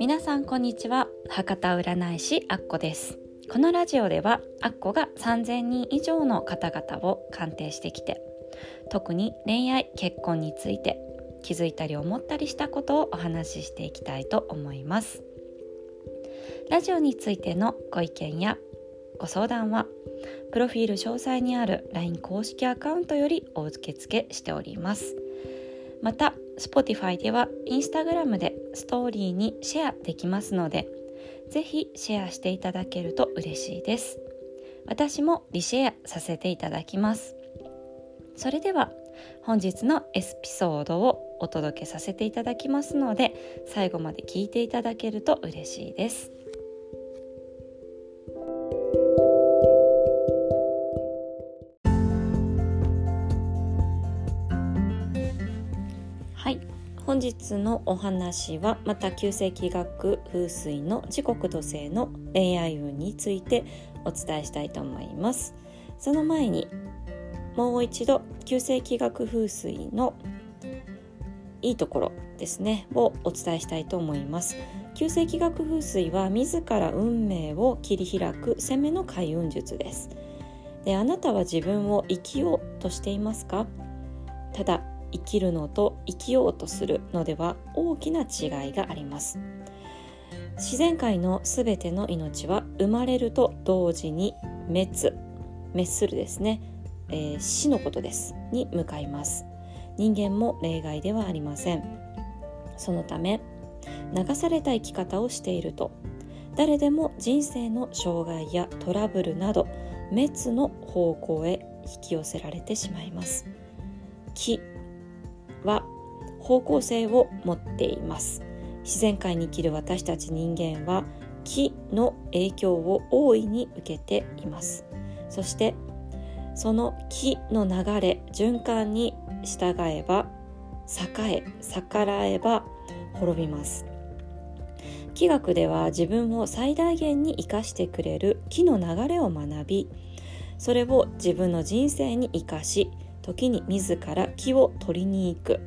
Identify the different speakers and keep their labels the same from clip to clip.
Speaker 1: 皆さんこんにちは。博多占い師アッコです。このラジオではアッコが3000人以上の方々を鑑定してきて特に恋愛結婚について気づいたり思ったりしたことをお話ししていきたいと思います。ラジオについてのご意見やご相談はプロフィール詳細にある LINE 公式アカウントよりお受け付けしております。また Spotify では Instagram でストーリーにシェアできますのでぜひシェアしていただけると嬉しいです。私もリシェアさせていただきます。それでは本日のエピソードをお届けさせていただきますので最後まで聞いていただけると嬉しいです。はい。本日のお話はまた旧世紀学風水の時刻土星の恋愛運についてお伝えしたいと思います。その前にもう一度旧世紀学風水のいいところですねをお伝えしたいと思います。旧世紀学風水は自ら運命を切り開く攻めの開運術です。であなたは自分を生きようとしていますか？ただ生きるのと生きようとするのでは大きな違いがあります。自然界のすべての命は生まれると同時に滅滅するですね、えー、死のことですに向かいます。人間も例外ではありません。そのため流された生き方をしていると誰でも人生の障害やトラブルなど滅の方向へ引き寄せられてしまいます。木は方向性を持っています。自然界に生きる私たち人間は木の影響を大いに受けています。そしてその木の流れ循環に従えば栄え逆らえば滅びます。気学では自分を最大限に生かしてくれる木の流れを学びそれを自分の人生に生かし時に自ら木を取りに行く、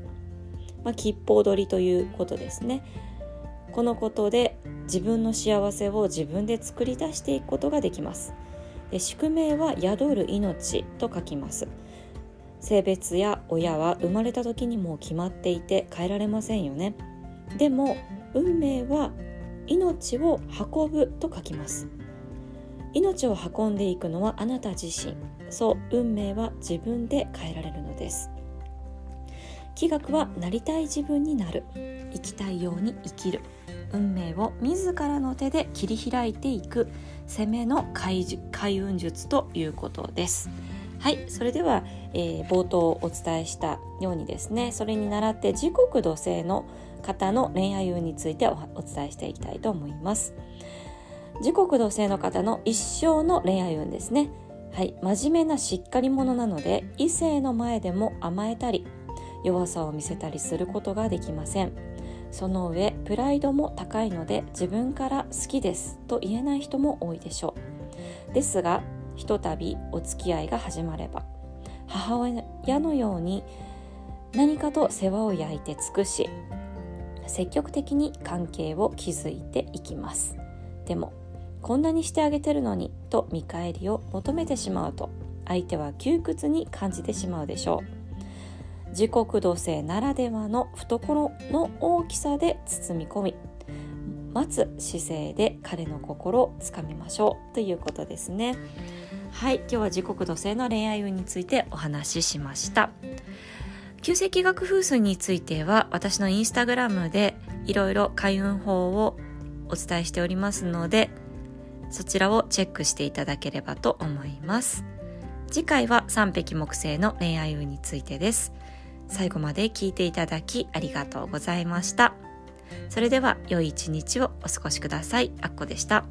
Speaker 1: まあ、吉報取りということですね。このことで自分の幸せを自分で作り出していくことができます。で宿命は宿る命と書きます。性別や親は生まれた時にもう決まっていて変えられませんよね。でも運命は命を運ぶと書きます。命を運んでいくのはあなた自身。そう運命は自分で変えられるのです。気学はなりたい自分になる。生きたいように生きる。運命を自らの手で切り開いていく。攻めの開運術ということです。はいそれでは、えー、冒頭お伝えしたようにですね。それに倣って時刻土星の方の恋愛運についてお伝えしていきたいと思います。時刻土星の方の一生の恋愛運ですね。はい。真面目なしっかり者なので異性の前でも甘えたり弱さを見せたりすることができません。その上プライドも高いので自分から好きですと言えない人も多いでしょう。ですがひとたびお付き合いが始まれば母親のように何かと世話を焼いて尽くし積極的に関係を築いていきます。でもこんなにしてあげてるのにと見返りを求めてしまうと相手は窮屈に感じてしまうでしょう。自国土星ならではの懐の大きさで包み込み待つ姿勢で彼の心をつかみましょう。ということですね。はい今日は自国土星の恋愛運についてお話ししました。旧世紀学風水については私のインスタグラムでいろいろ開運法をお伝えしておりますのでそちらをチェックしていただければと思います。次回は三匹木星の恋愛運についてです。最後まで聞いていただきありがとうございました。それでは良い一日をお過ごしください。あっこでした。